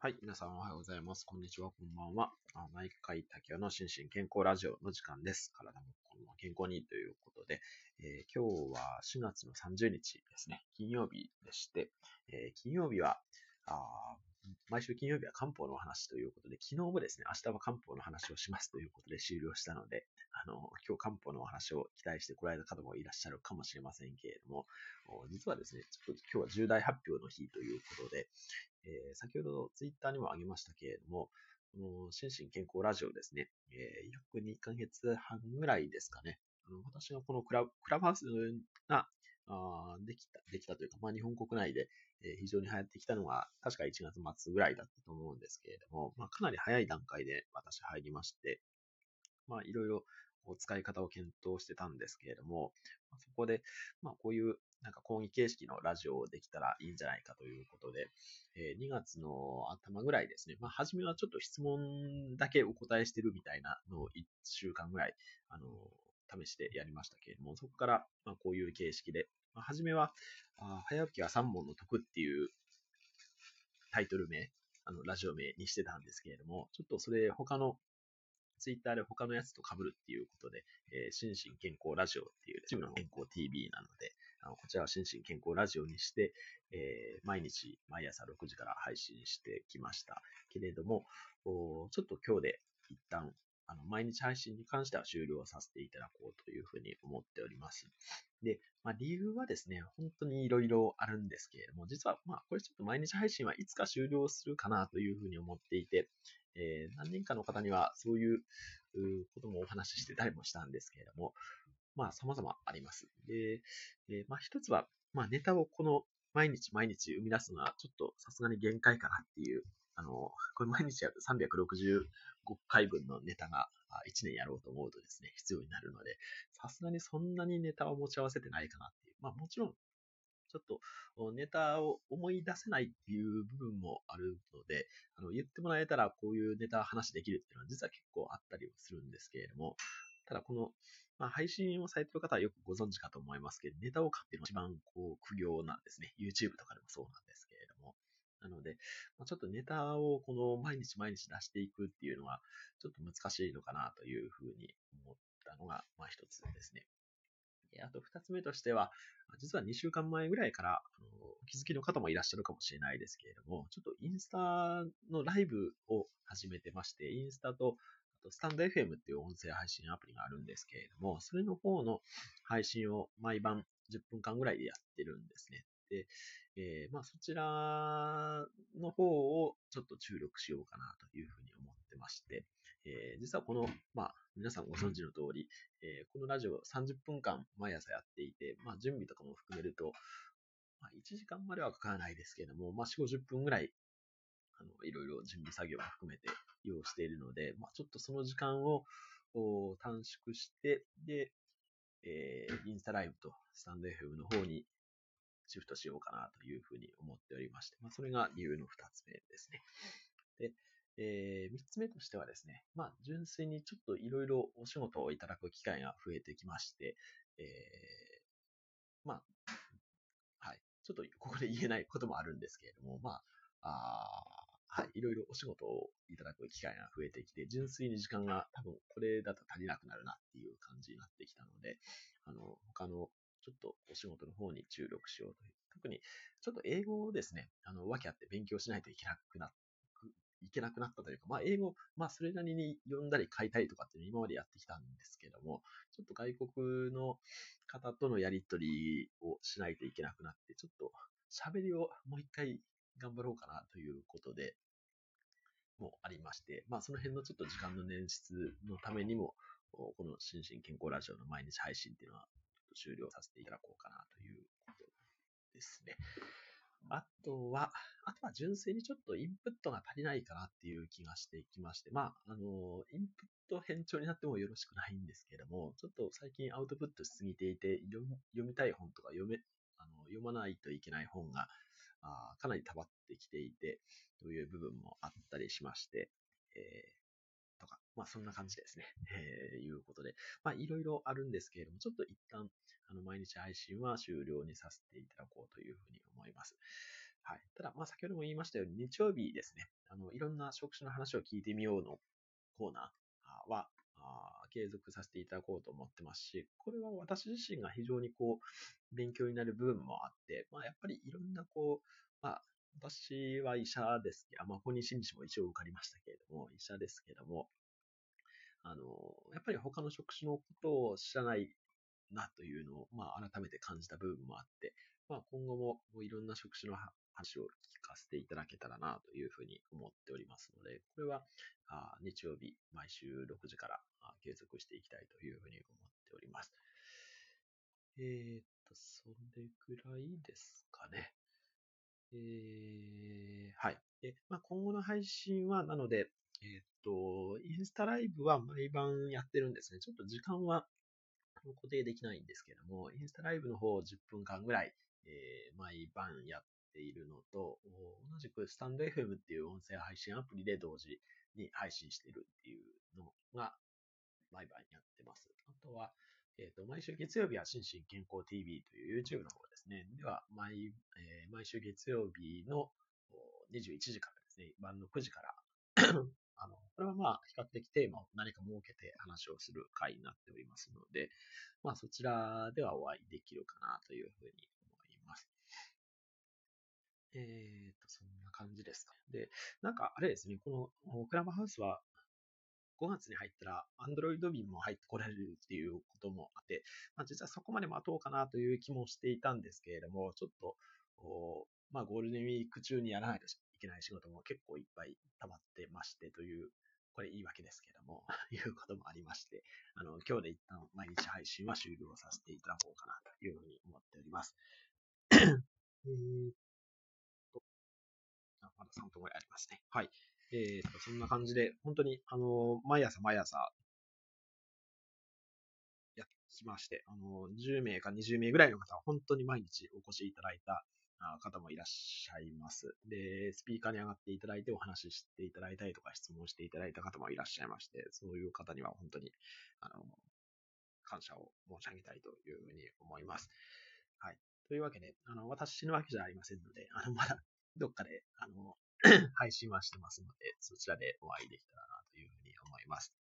はい、皆さんおはようございます。こんにちは、こんばんは。毎回竹雄の心身健康ラジオの時間です。体も心も健康にということで、えー今日は4月の30日ですね、金曜日でして、えー金曜日は、あ毎週金曜日は漢方のお話ということで、昨日もですね、明日は漢方の話をしますということで終了したので、あの、今日漢方のお話を期待してこられた方もいらっしゃるかもしれませんけれども、実はですね、ちょっと今日は重大発表の日ということで、えー先ほどツイッターにも挙げましたけれども、この心身健康ラジオですね、えー約2ヶ月半ぐらいですかね、あの私がこのクラクラブハウスがあできた、できたというか、まあ、日本国内で、え非常に流行ってきたのが、確か1月末ぐらいだったと思うんですけれども、まあ、かなり早い段階で私入りまして、まあ、いろいろ使い方を検討してたんですけれども、そこで、まあ、こういうなんか講義形式のラジオをできたらいいんじゃないかということで、え2月の頭ぐらいですね、まあ、初めはちょっと質問だけお答えしてるみたいなのを1週間ぐらい、あの試してやりましたけれども、そこから、まあ、こういう形式で、まあ、初めは、あ早起きは3本の得っていうタイトル名、あの、ラジオ名にしてたんですけれども、ちょっとそれ他のツイッターで他のやつと被るっていうことで、えー心身健康ラジオっていう、チームの健康 TV なので、あのこちらは心身健康ラジオにして、えー毎日、毎朝6時から配信してきました。けれども、ちょっと今日で一旦、あの、毎日配信に関しては終了させていただこうというふうに思っております。で、まあ、理由はですね、本当にいろいろあるんですけれども、実は、まあ、これちょっと毎日配信はいつか終了するかなというふうに思っていて、えー何人かの方にはそういうこともお話ししてたりもしたんですけれども、まあ、様々あります。で、えーまあ、一つは、まあ、ネタをこの毎日毎日生み出すのは、ちょっとさすがに限界かなっていう、あの、これ毎日やると365回分のネタが1年やろうと思うとですね、必要になるので、さすがにそんなにネタを持ち合わせてないかなっていう。まあ、もちろん、ちょっとネタを思い出せないっていう部分もあるので、あの言ってもらえたらこういうネタ話できるっていうのは実は結構あったりはするんですけれども、ただこの、まあ、配信をされてる方はよくご存知かと思いますけど、ネタを書くっていうのが一番こう苦行なんですね。YouTube とかでもそうなん。なので、まあ、ちょっとネタをこの毎日毎日出していくっていうのはちょっと難しいのかなというふうに思ったのが、まあ一つですね。あと二つ目としては、実は2週間前ぐらいから、あのお気づきの方もいらっしゃるかもしれないですけれども、ちょっとインスタのライブを始めてまして、インスタと、あとスタンド FM っていう音声配信アプリがあるんですけれども、それの方の配信を毎晩10分間ぐらいでやってるんですね。で、えーまあそちらの方をちょっと注力しようかなというふうに思ってまして、えー実はこの、まあ皆さんご存知の通り、えーこのラジオ30分間毎朝やっていて、まあ準備とかも含めると、まあ1時間まではかからないですけれども、まあ4、50分ぐらい、あの、いろいろ準備作業も含めて要しているので、まあちょっとその時間を短縮して、で、えーインスタライブとスタンド FM の方にシフトしようかなというふうに思っておりまして、まあそれが理由の2つ目ですね。で、えー、3つ目としてはですね、まあ、純粋にちょっといろいろお仕事をいただく機会が増えてきまして、えー、まあ、はい、ちょっとここで言えないこともあるんですけれども、まあ、あはい、いろいろお仕事をいただく機会が増えてきて、純粋に時間が多分これだと足りなくなるなっていう感じになってきたので、あの、他のちょっとお仕事の方に注力しようという。特に、ちょっと英語をですね、あの、訳あって勉強しないといけなくなっいけなくなったというか、まあ、英語、まあ、それなりに読んだり書いたりとかっていうの今までやってきたんですけども、ちょっと外国の方とのやりとりをしないといけなくなって、ちょっと喋りをもう一回頑張ろうかなということで、もありまして、まあ、その辺のちょっと時間の捻出のためにも、この心身健康ラジオの毎日配信っていうのは、終了させていただこうかなということですね。あとは、あとは純粋にちょっとインプットが足りないかなっていう気がしてきまして、まあ、あの、インプット変調になってもよろしくないんですけれども、ちょっと最近アウトプットしすぎていて、読みたい本とか読め、あの読まないといけない本があかなり溜まってきていて、という部分もあったりしまして、えとか、まあそんな感じですね。えーいうことで、まあいろいろあるんですけれども、ちょっと一旦、あの、毎日配信は終了にさせていただこうというふうに思います。はい。ただ、まあ、先ほども言いましたように、日曜日ですね、あの、いろんな職種の話を聞いてみようのコーナーは、継続させていただこうと思ってますし、これは私自身が非常にこう、勉強になる部分もあって、まあ、やっぱりいろんなこう、まあ、私は医者ですけど、まあ、公認心理も一応受かりましたけれども、医者ですけども、あの、やっぱり他の職種のことを知らないなというのを、まあ、改めて感じた部分もあって、まあ、今後もいろんな職種の話を聞かせていただけたらなというふうに思っておりますので、これは日曜日、毎週6時から継続していきたいというふうに思っております。えー、っと、それぐらいですかね。えー、はい。で、まあ、今後の配信は、なので、えー、と、インスタライブは毎晩やってるんですね。ちょっと時間は固定できないんですけども、インスタライブの方を10分間ぐらい、えー、毎晩やっているのと、同じくスタンド FM っていう音声配信アプリで同時に配信しているっていうのが毎晩やってます。あとは、えっ、ー、と、毎週月曜日は心身健康 TV という YouTube の方ですね。では、毎、えー、毎週月曜日の21時からですね、晩の9時からあの、これはまあ、比較的テーマを何か設けて話をする回になっておりますので、まあ、そちらではお会いできるかなというふうに思います。えーと、そんな感じですか。で、なんかあれですね、このクラブハウスは5月に入ったら Android 便も入ってこられるっていうこともあって、まあ、実はそこまで待とうかなという気もしていたんですけれども、ちょっと、まあ、ゴールデンウィーク中にやらないといけない仕事も結構いっぱい溜まってましてという、これ言い訳ですけれども、いうこともありまして、あの、今日で一旦毎日配信は終了させていただこうかなというふうに思っております。えーと、まだ3分ぐらいありますね。はい。えーと、そんな感じで、本当に、あの、毎朝毎朝、やってきまして、あの、10名か20名ぐらいの方は本当に毎日お越しいただいた方もいらっしゃいます。で、スピーカーに上がっていただいてお話ししていただいたりとか質問していただいた方もいらっしゃいまして、そういう方には本当に、あの、感謝を申し上げたいというふうに思います。はい。というわけで、あの、私死ぬわけじゃありませんので、あの、まだ、どっかで、あの、配信はしてますので、そちらでお会いできたらなというふうに思います。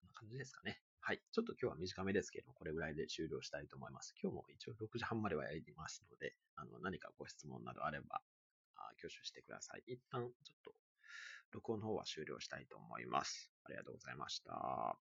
こんな感じですかね。はい。ちょっと今日は短めですけど、これぐらいで終了したいと思います。今日も一応6時半まではやりますので、あの、何かご質問などあれば、あ挙手してください。一旦、ちょっと、録音の方は終了したいと思います。ありがとうございました。